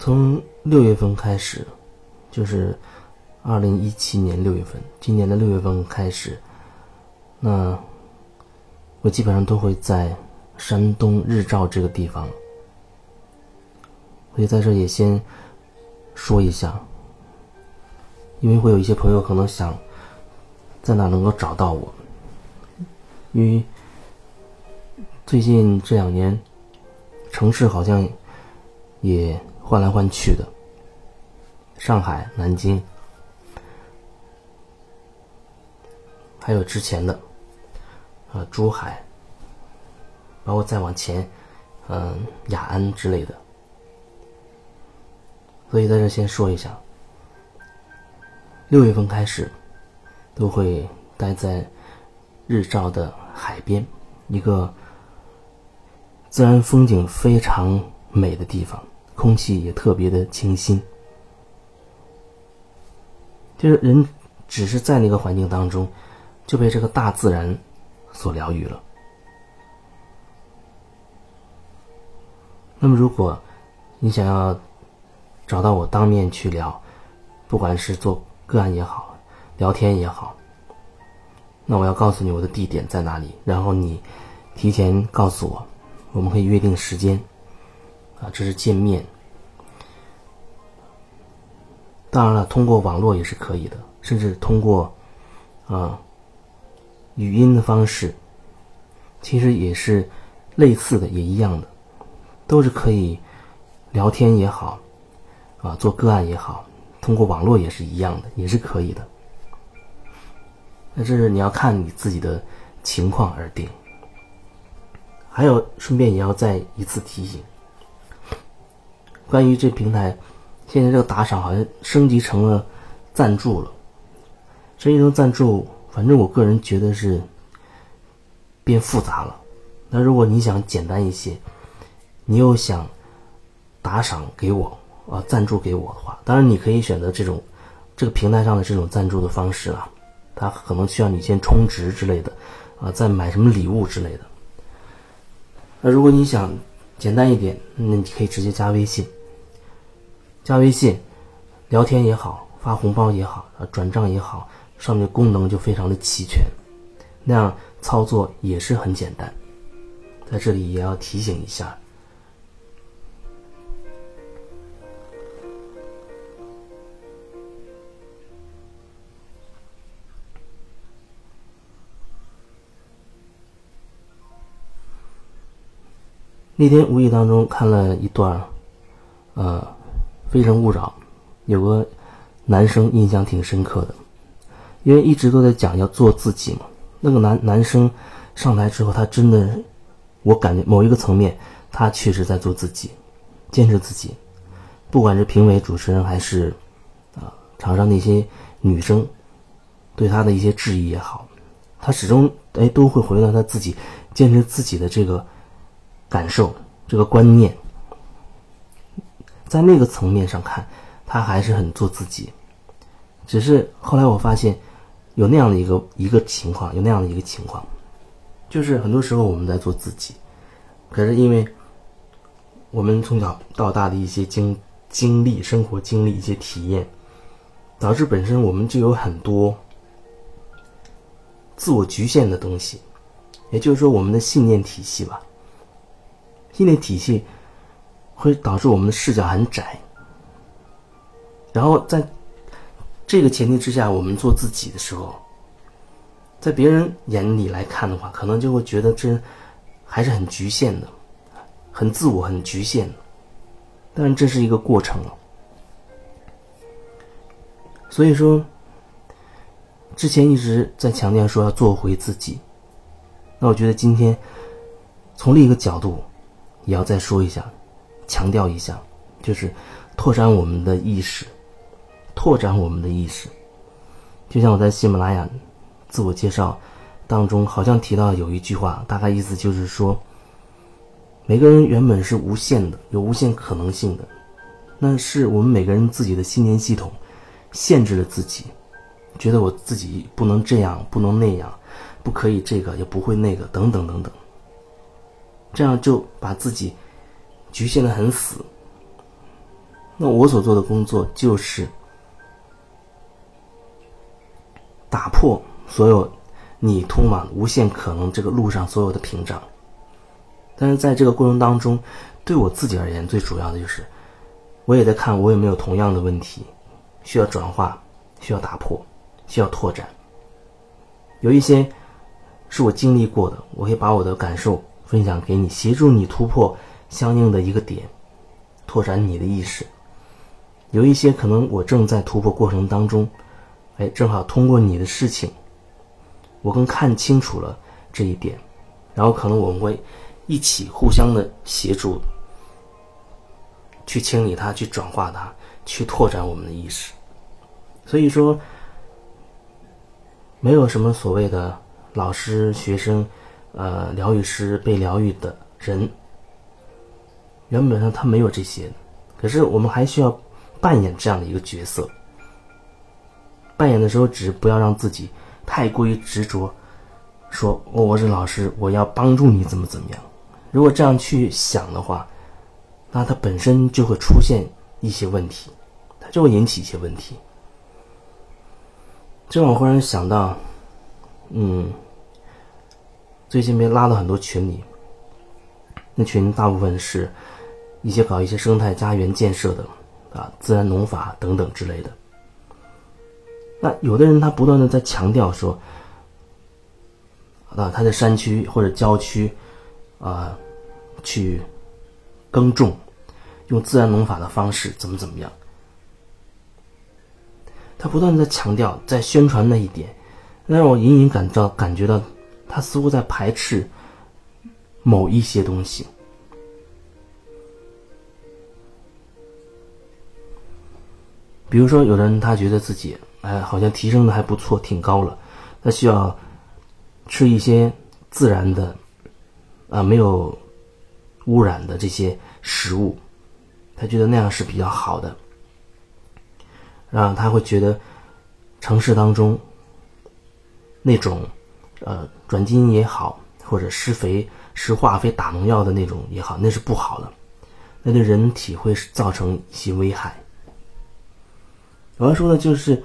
从六月份开始，就是二零一七年六月份，今年的六月份开始，那我基本上都会在山东日照这个地方。所以在这也先说一下，因为会有一些朋友可能想在哪能够找到我，因为最近这两年城市好像也。换来换去的，上海、南京，还有之前的，呃，珠海，包括再往前，嗯，雅安之类的。所以在这先说一下，六月份开始，都会待在日照的海边，一个自然风景非常美的地方。空气也特别的清新，就是人只是在那个环境当中，就被这个大自然所疗愈了。那么，如果你想要找到我当面去聊，不管是做个案也好，聊天也好，那我要告诉你我的地点在哪里，然后你提前告诉我，我们可以约定时间。啊，这是见面。当然了，通过网络也是可以的，甚至通过啊语音的方式，其实也是类似的，也一样的，都是可以聊天也好，啊做个案也好，通过网络也是一样的，也是可以的。那这是你要看你自己的情况而定。还有，顺便也要再一次提醒。关于这平台，现在这个打赏好像升级成了赞助了。升级成赞助，反正我个人觉得是变复杂了。那如果你想简单一些，你又想打赏给我啊，赞助给我的话，当然你可以选择这种这个平台上的这种赞助的方式了。它可能需要你先充值之类的啊，再买什么礼物之类的。那如果你想简单一点，那你可以直接加微信。加微信，聊天也好，发红包也好，啊，转账也好，上面功能就非常的齐全，那样操作也是很简单。在这里也要提醒一下，那天无意当中看了一段，呃。《非诚勿扰》有个男生印象挺深刻的，因为一直都在讲要做自己嘛。那个男男生上台之后，他真的，我感觉某一个层面，他确实在做自己，坚持自己。不管是评委、主持人，还是啊场上那些女生对他的一些质疑也好，他始终哎都会回到他自己坚持自己的这个感受、这个观念。在那个层面上看，他还是很做自己。只是后来我发现，有那样的一个一个情况，有那样的一个情况，就是很多时候我们在做自己，可是因为我们从小到大的一些经经历、生活经历、一些体验，导致本身我们就有很多自我局限的东西，也就是说，我们的信念体系吧，信念体系。会导致我们的视角很窄，然后在这个前提之下，我们做自己的时候，在别人眼里来看的话，可能就会觉得这还是很局限的，很自我、很局限。但是这是一个过程，所以说，之前一直在强调说要做回自己，那我觉得今天从另一个角度也要再说一下。强调一下，就是拓展我们的意识，拓展我们的意识。就像我在喜马拉雅自我介绍当中，好像提到有一句话，大概意思就是说，每个人原本是无限的，有无限可能性的，那是我们每个人自己的信念系统限制了自己，觉得我自己不能这样，不能那样，不可以这个，也不会那个，等等等等，这样就把自己。局限的很死，那我所做的工作就是打破所有你通往无限可能这个路上所有的屏障。但是在这个过程当中，对我自己而言，最主要的就是，我也在看我有没有同样的问题需要转化、需要打破、需要拓展。有一些是我经历过的，我可以把我的感受分享给你，协助你突破相应的一个点，拓展你的意识。有一些可能我正在突破过程当中，哎，正好通过你的事情，我更看清楚了这一点，然后可能我们会一起互相的协助，去清理它，去转化它，去拓展我们的意识。所以说，没有什么所谓的老师、学生、呃，疗愈师、被疗愈的人，原本上他没有这些，可是我们还需要。扮演这样的一个角色，扮演的时候，只不要让自己太过于执着，说我我是老师，我要帮助你怎么怎么样。如果这样去想的话，那它本身就会出现一些问题，它就会引起一些问题。这我忽然想到，嗯，最近被拉了很多群里，那群大部分是一些搞一些生态家园建设的。啊，自然农法等等之类的。那有的人他不断的在强调说，啊，他在山区或者郊区，啊，去耕种，用自然农法的方式怎么怎么样。他不断的在强调，在宣传那一点，让我隐隐感到感觉到，他似乎在排斥某一些东西。比如说，有的人他觉得自己哎，好像提升的还不错，挺高了，他需要吃一些自然的啊，没有污染的这些食物，他觉得那样是比较好的，然后他会觉得城市当中那种呃转基因也好，或者施肥、施化肥、打农药的那种也好，那是不好的，那对人体会造成一些危害。我要说的就是，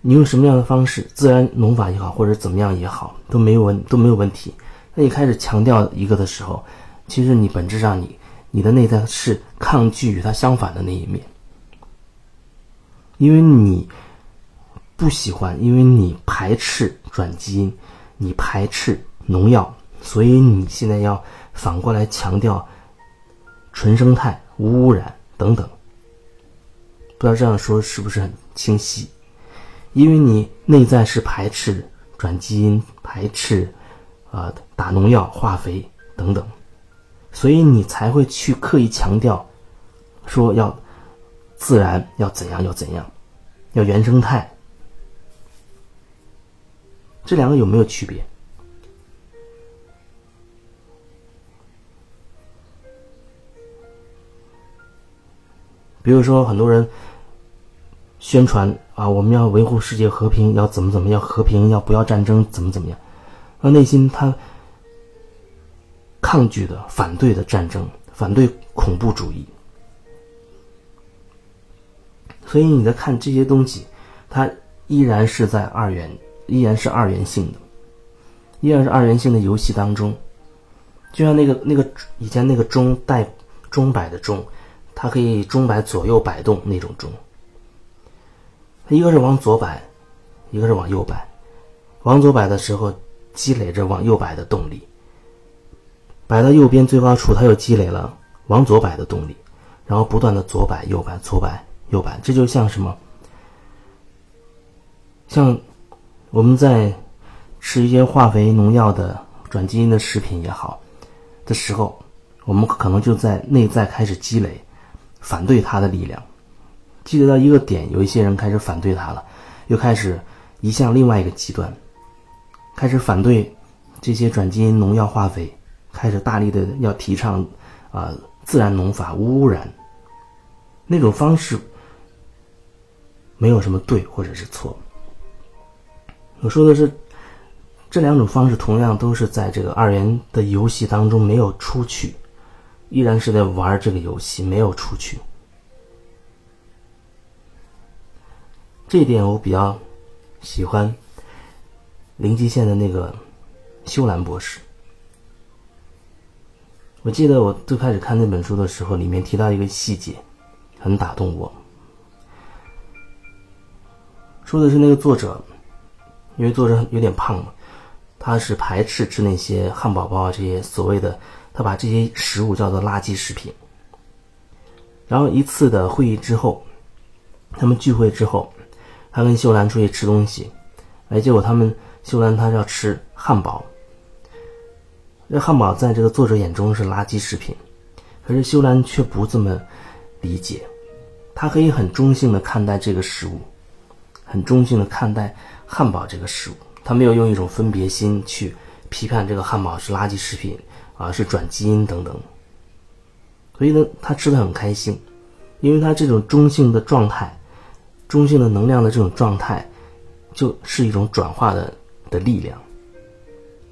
你用什么样的方式，自然农法也好，或者怎么样也好，都没有问都没有问题。那你开始强调一个的时候，其实你本质上你你的内在是抗拒与它相反的那一面，因为你不喜欢，因为你排斥转基因，你排斥农药，所以你现在要反过来强调纯生态、无污染等等。不知道这样说是不是很清晰？因为你内在是排斥转基因、排斥啊打农药、化肥等等，所以你才会去刻意强调说要自然、要怎样、要怎样、要原生态。这两个有没有区别？比如说，很多人。宣传啊，我们要维护世界和平，要怎么怎么，要和平，要不要战争，怎么怎么样？那内心他抗拒的、反对的战争，反对恐怖主义。所以你在看这些东西，它依然是在二元，依然是二元性的，依然是二元性的游戏当中。就像那个那个以前那个钟带钟摆的钟，它可以钟摆左右摆动那种钟。一个是往左摆，一个是往右摆。往左摆的时候，积累着往右摆的动力；摆到右边最高处，它又积累了往左摆的动力，然后不断的左摆右摆，左摆右摆。这就像什么？像我们在吃一些化肥、农药的转基因的食品也好的时候，我们可能就在内在开始积累反对它的力量。记得到一个点，有一些人开始反对他了，又开始移向另外一个极端，开始反对这些转基因、农药、化肥，开始大力的要提倡啊自然农法、无污染那种方式，没有什么对或者是错。我说的是这两种方式，同样都是在这个二元的游戏当中没有出去，依然是在玩这个游戏，没有出去。这一点我比较喜欢灵极县的那个修兰博士。我记得我最开始看那本书的时候，里面提到一个细节，很打动我。说的是那个作者，因为作者有点胖嘛，他是排斥吃那些汉堡包啊，这些所谓的，他把这些食物叫做垃圾食品。然后一次的会议之后，他们聚会之后，他跟秀兰出去吃东西，哎，结果他们秀兰她要吃汉堡。这汉堡在这个作者眼中是垃圾食品，可是秀兰却不这么理解，她可以很中性的看待这个食物，很中性的看待汉堡这个食物，他没有用一种分别心去批判这个汉堡是垃圾食品啊，是转基因等等。所以呢，他吃的很开心，因为他这种中性的状态，中性的能量的这种状态，就是一种转化的的力量。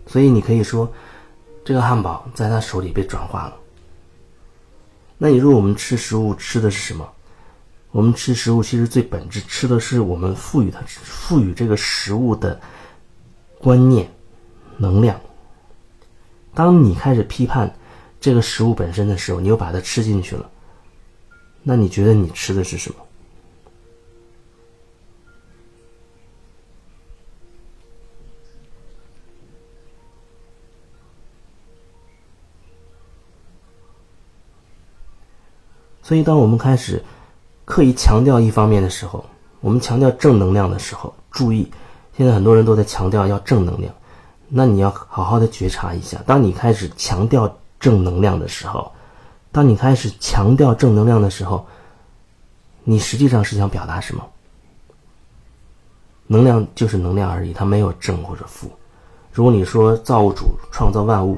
所以你可以说。这个汉堡在他手里被转化了。那你说我们吃食物吃的是什么？我们吃食物其实最本质吃的是我们赋予它、赋予这个食物的观念、能量。当你开始批判这个食物本身的时候，你又把它吃进去了。那你觉得你吃的是什么？所以，当我们开始刻意强调一方面的时候，我们强调正能量的时候，注意，现在很多人都在强调要正能量，那你要好好的觉察一下。当你开始强调正能量的时候，当你开始强调正能量的时候，你实际上是想表达什么？能量就是能量而已，它没有正或者负。如果你说造物主创造万物，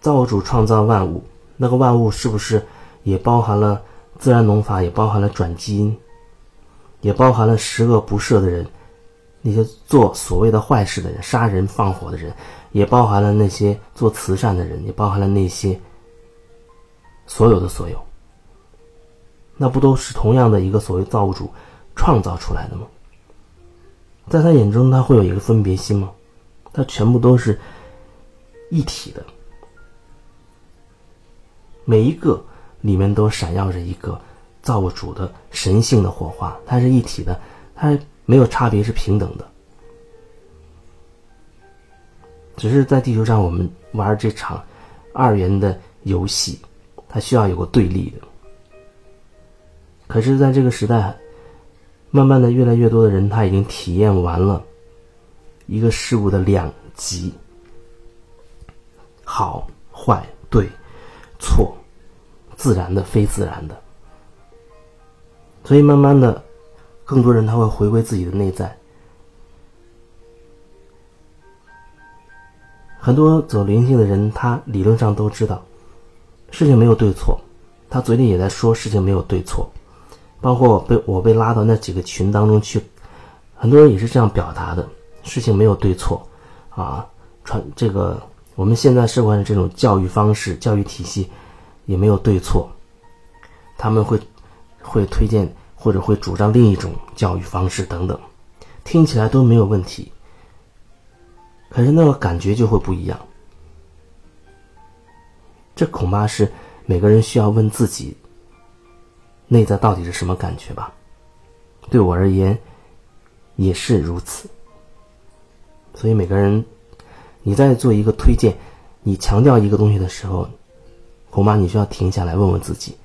造物主创造万物。那个万物是不是也包含了自然农法，也包含了转基因，也包含了十恶不赦的人，那些做所谓的坏事的人，杀人放火的人，也包含了那些做慈善的人，也包含了那些所有的所有。那不都是同样的一个所谓造物主创造出来的吗？在他眼中，他会有一个分别心吗？他全部都是一体的。每一个里面都闪耀着一个造物主的神性的火花，它是一体的，它没有差别，是平等的。只是在地球上，我们玩这场二元的游戏，它需要有个对立的。可是，在这个时代，慢慢的，越来越多的人他已经体验完了一个事物的两极：好坏对。错，自然的、非自然的，所以慢慢的，更多人他会回归自己的内在。很多走灵性的人，他理论上都知道，事情没有对错，他嘴里也在说事情没有对错，包括被我被拉到那几个群当中去，很多人也是这样表达的，事情没有对错，啊，传这个。我们现在社会的这种教育方式、教育体系也没有对错，他们会会推荐或者会主张另一种教育方式等等，听起来都没有问题。可是那个感觉就会不一样，这恐怕是每个人需要问自己内在到底是什么感觉吧。对我而言也是如此，所以每个人。你在做一个推荐，你强调一个东西的时候，恐怕你需要停下来问问自己：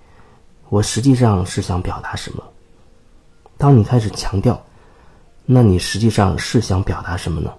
我实际上是想表达什么？当你开始强调，那你实际上是想表达什么呢？